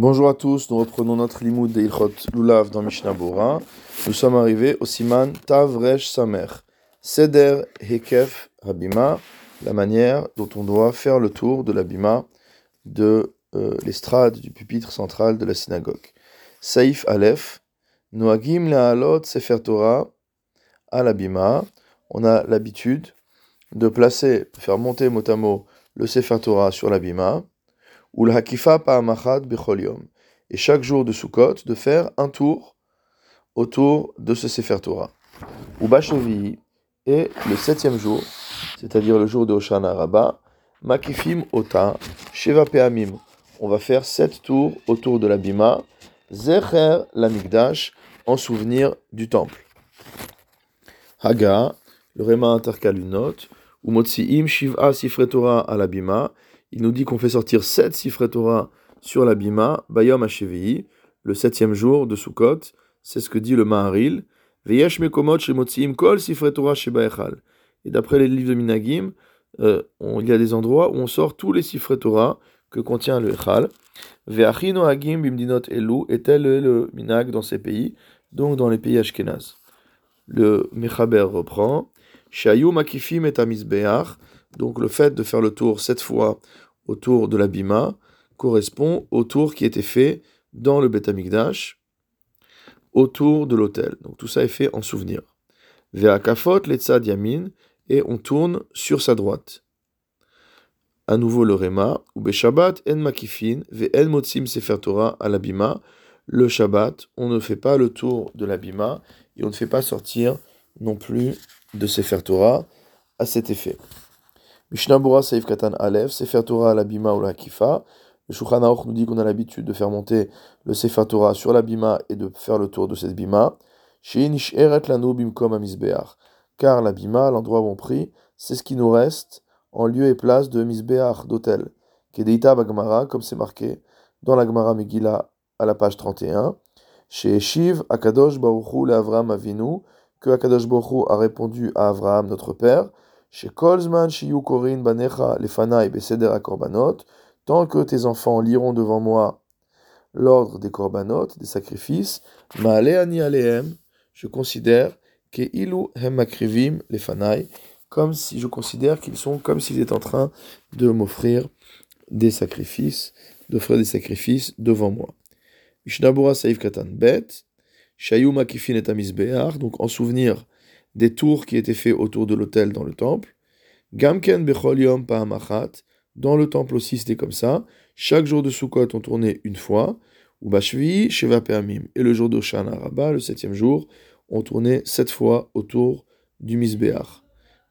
Bonjour à tous, nous reprenons notre limoud de Ilchot Lulav dans Mishnah Bora. Nous sommes arrivés au siman Tavresh Samer, Seder Hekef Habima, la manière dont on doit faire le tour de l'abima de euh, l'estrade du pupitre central de la synagogue. Saif Aleph, Noagim Le'alot Sefer Torah à l'abima. On a l'habitude de placer, faire monter mot le Sefer Torah sur l'abima ou le hakifa pa'amachad bechol Et chaque jour de Sukkot, de faire un tour autour de ce Sefer Torah. Ou et le septième jour, c'est-à-dire le jour de Hoshana Rabbah, Makifim Ota, Sheva Peamim. On va faire sept tours autour de la Bima, Zecher Lamikdash, en souvenir du temple. Haga, le Réma intercale une note, ou Motsiim Shiv'a Sifre Torah à il nous dit qu'on fait sortir sept Sifre Torah sur la Bima, Bayom HaShevi'i, le septième jour de Sukkot, c'est ce que dit le Maharil, Veyesh Mekomot Kol Sifre Torah Sheba Et d'après les livres de Minagim, euh, il y a des endroits où on sort tous les Sifre Torah que contient le Echal. Ve'achino Hagim Bimdinot Elu, est le Minag dans ces pays, donc dans les pays Ashkenaz. Le Mechaber reprend, Shayu Makifim et Amizbeach, donc le fait de faire le tour sept fois autour de l'abima correspond au tour qui était fait dans le Beth autour de l'autel. Donc tout ça est fait en souvenir. Ve'akafot letzad yamin, et on tourne sur sa droite. À nouveau le Rema, ou Beshabbat en makifin, ve'en motzim sefer Torah à l'abima. Le Shabbat, on ne fait pas le tour de l'abima et on ne fait pas sortir non plus de sefer Torah à cet effet. Mishnah Bora Saif Katan Aleph, Sefer Torah la bima ou la kifa. Le Shulchan nous dit qu'on a l'habitude de faire monter le Sefer Torah sur la bima et de faire le tour de cette bima. Car la bima, l'endroit où on prie, c'est ce qui nous reste en lieu et place de misbeach, d'hôtel. Kedeita bagmara, comme c'est marqué dans la Gemara Megillah à la page 31. Chez Shiv, Akadosh Baruchu le Avram Avinu, que Akadosh Baruchu a répondu à Avraham notre père. Chez Kolzman, Shiyu Korin, Banecha, Lefanaï, Beseder Korbanot, tant que tes enfants liront devant moi l'ordre des korbanot, des sacrifices, Ma'aleani Alehem, je considère que Ilu Hem Makrivim, Lefanaï, comme si je considère qu'ils sont comme s'ils étaient en train de m'offrir des sacrifices, d'offrir des sacrifices devant moi. Mishnabura Saif Katan Bet, Shayu Makifin et donc en souvenir des tours qui étaient faits autour de l'autel dans le temple. Gamken bechol yom Dans le temple aussi, c'était comme ça. Chaque jour de Sukkot, on tournait une fois. Ou bashvi sheva peamim. Et le jour d'Oshana Rabbah, le septième jour, on tournait sept fois autour du Misbeach.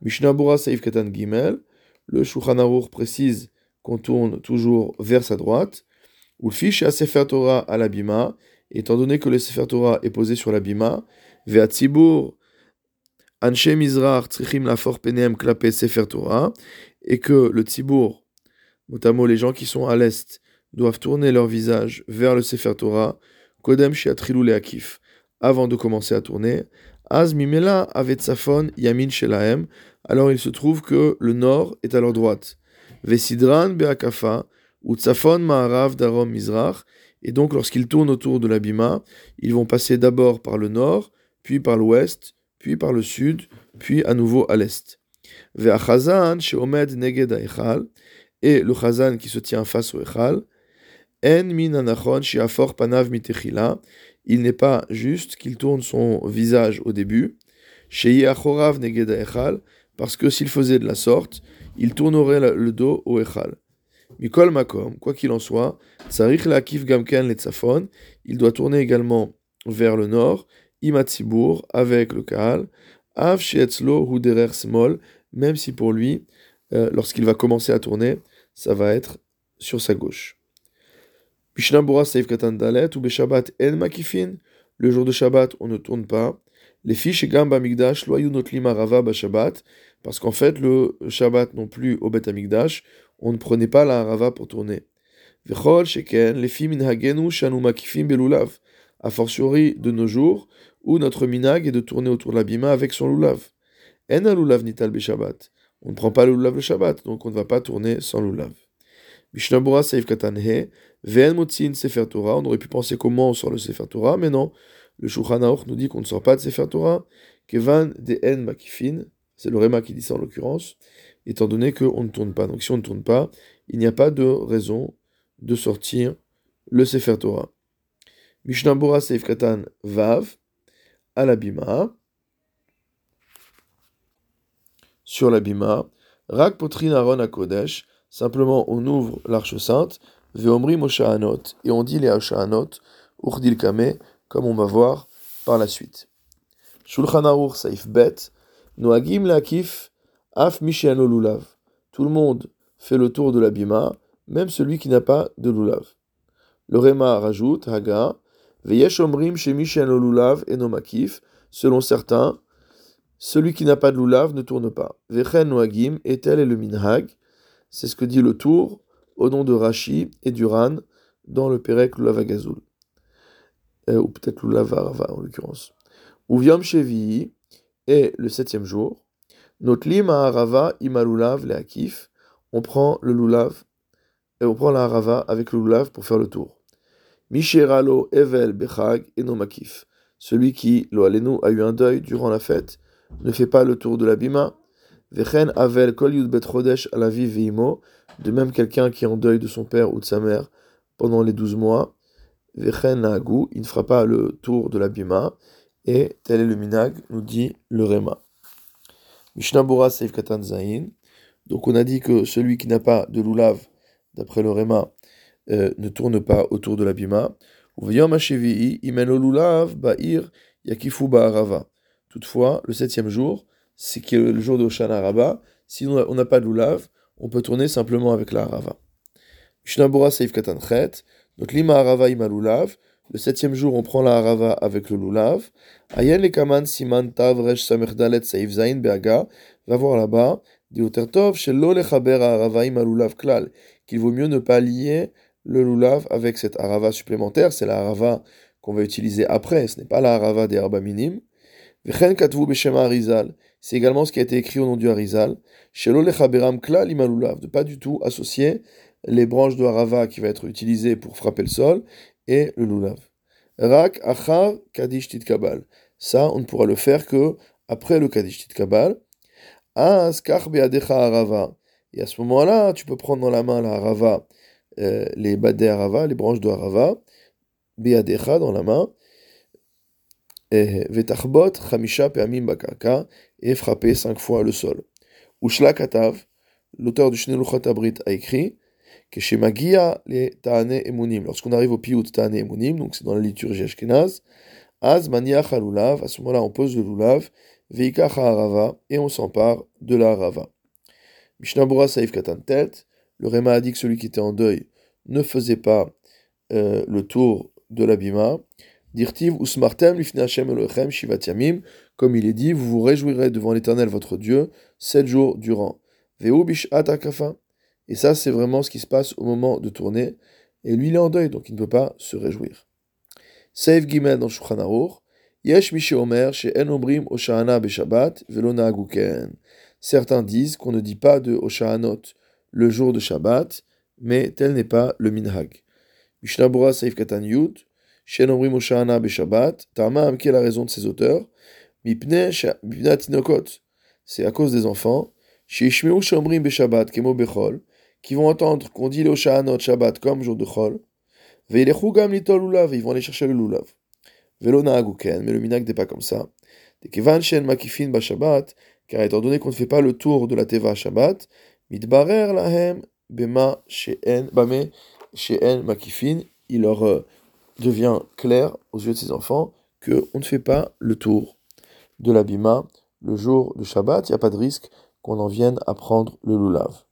Mishnah Bura Saif Katan Gimel. Le Shulchan précise qu'on tourne toujours vers sa droite. Ou fiche à Sefer Torah à l'abima. Étant donné que le Sefer Torah est posé sur l'abima, Ve'atzibur Anshe Mizrach Trichim Lafor Penem Klape Sefer Torah, et que le Tzibour, notamment les gens qui sont à l'est, doivent tourner leur visage vers le Sefer Torah, Kodem Shiatrilou Leakif, avant de commencer à tourner, Az Mimela Avet Safon Yamin Shelahem, alors il se trouve que le nord est à leur droite. Vesidran Beakafa, ou Tzafon Ma'arav Darom Mizrach, et donc lorsqu'ils tournent autour de l'abima, ils vont passer d'abord par le nord, puis par l'ouest, puis par le sud, puis à nouveau à l'est. neged et le chazan qui se tient face au echal, en min panav il n'est pas juste qu'il tourne son visage au début, neged parce que s'il faisait de la sorte, il tournerait le dos au echal. Mikol makom, quoi qu'il en soit, gamken il doit tourner également vers le nord, Imatsibour, avec le Kaal, Av Sheetzlo derer Smol, même si pour lui, euh, lorsqu'il va commencer à tourner, ça va être sur sa gauche. Mishnah Seif Katan Dalet, ou Beshabbat En Makifin, le jour de Shabbat, on ne tourne pas. Les fiches Gamba Migdash, Loyou Notlima Rava Shabbat, parce qu'en fait, le Shabbat non plus au Bet Amigdash, on ne prenait pas la Rava pour tourner. Vechol Sheken, les filles Minhagenu Shanu Makifin Belulav a fortiori de nos jours, où notre minag est de tourner autour de l'abima avec son loulav. En loulav nital Shabbat. On ne prend pas le loulav le Shabbat, donc on ne va pas tourner sans loulav. Mishnabura Saif Katan He, Ve'en motzin Sefer Torah, on aurait pu penser comment on sort le Sefer Torah, mais non. Le Shulchan nous dit qu'on ne sort pas de Sefer Torah. Kevan de en makifin, c'est le Réma qui dit ça en l'occurrence, étant donné qu'on ne tourne pas. Donc si on ne tourne pas, il n'y a pas de raison de sortir le Sefer Torah. Mishnah Bora Seif Katan Vav, à l'abima, sur l'abima, Rak Potrin Aaron Kodesh, simplement on ouvre l'arche sainte, Veomri Moshaanot, et on dit les Hashaanot, Urdil Kame, comme on va voir par la suite. Shulchan Aruch Saif Bet, Noagim Lakif, Af Mishiano Lulav. Tout le monde fait le tour de l'abima, même celui qui n'a pas de lulav. Le Réma rajoute, Haga, Et selon certains, celui qui n'a pas de lulav ne tourne pas. Vechen Noagim, et tel est le minhag, c'est ce que dit le tour au nom de Rashi et Duran dans le Perek Lulav Agazoul. Euh, ou peut-être Lulav Arava en l'occurrence. Uviam Shevi est le septième jour. Notlim Arava imalulav le akif. On prend le lulav et on prend la harava avec le lulav pour faire le tour. Misheralo evel bechag enomakif. Celui qui, lo a eu un deuil durant la fête, ne fait pas le tour de la bima. Vechen avel kol bet chodesh alavi veimo. De même quelqu'un qui est en deuil de son père ou de sa mère pendant les douze mois. Vechen naagu, il ne fera pas le tour de la bima. Et tel est le minag, nous dit le Rema. Mishnah Bora Katan Zain. Donc on a dit que celui qui n'a pas de lulav, d'après le Rema, euh, ne tourne pas autour de la bima. Toutefois, le septième jour, c'est qui est le jour de Rabba. Si on n'a pas de lulav, on peut tourner simplement avec la harava. Mishnah Bora Seif Katan Chet. Donc lima harava ima lulav. Le septième jour, on prend la harava avec le lulav. Ayen le kaman siman tav resh samerdalet saif zain beaga. Va voir là-bas. Diotertov shelo lechaber harava im lulav klal. Qu'il vaut mieux ne pas lier le lulav avec cette harava supplémentaire. C'est la harava qu'on va utiliser après. Ce n'est pas la harava des harba minimes. Vechen katvu beshema harizal. C'est également ce qui a été écrit au nom du harizal. Shelo lechaberam klal. De pas du tout associer les branches de harava qui va être utilisées pour frapper le sol et le lulav. Rak achar kadish kabal. Ça, on ne pourra le faire que après le kadish kabal. As harava. Et à ce moment-là, tu peux prendre dans la main la harava, euh, les badé les branches de harava, beadecha dans la main, vetachbot chamisha peamim bakaka, et frapper cinq fois le sol. Ushla katav, l'auteur du Shneluchot Abrit a écrit, Lorsqu'on arrive au piyut Ta'ane Emunim, donc c'est dans la liturgie Ashkenaz, Az maniach à ce moment-là on pose le lulav, veikach harava, et on s'empare de la harava. Mishnah Saif Katan Tet, le Réma a dit que celui qui était en deuil ne faisait pas euh, le tour de l'abima. Dirtiv usmartem lifne Hashem Elohechem shivat yamim, comme il est dit, vous vous réjouirez devant l'Éternel votre Dieu sept jours durant. Veu et ça, c'est vraiment ce qui se passe au moment de tourner. Et lui, il est en deuil, donc il ne peut pas se réjouir. Seif Gimel dans Shulchan Yesh Omer, chez En Omrim Oshana Beshabbat, Velona. Certains disent qu'on ne dit pas de Oshanot le jour de Shabbat, mais tel n'est pas le minhag. Mishnah Seif Katan Yud, En Omrim Oshana Beshabbat, Tamam, qui la raison de ces auteurs Mipne Tinokot. C'est à cause des enfants. Chez Ishmeu Shomrim Beshabbat, Kemo Bechol qui vont entendre qu'on dit le Shahanot Shabbat comme jour de Chol. Veilechugam litol lulav, ils vont aller chercher le lulav. Velo naaguken, mais le minak n'est pas comme ça. Dekevan shen makifin ba Shabbat, car étant donné qu'on ne fait pas le tour de la Teva Shabbat, lahem bema she'en, she'en il leur euh, devient clair aux yeux de ses enfants qu'on ne fait pas le tour de la bima le jour de Shabbat, il n'y a pas de risque qu'on en vienne à prendre le lulav.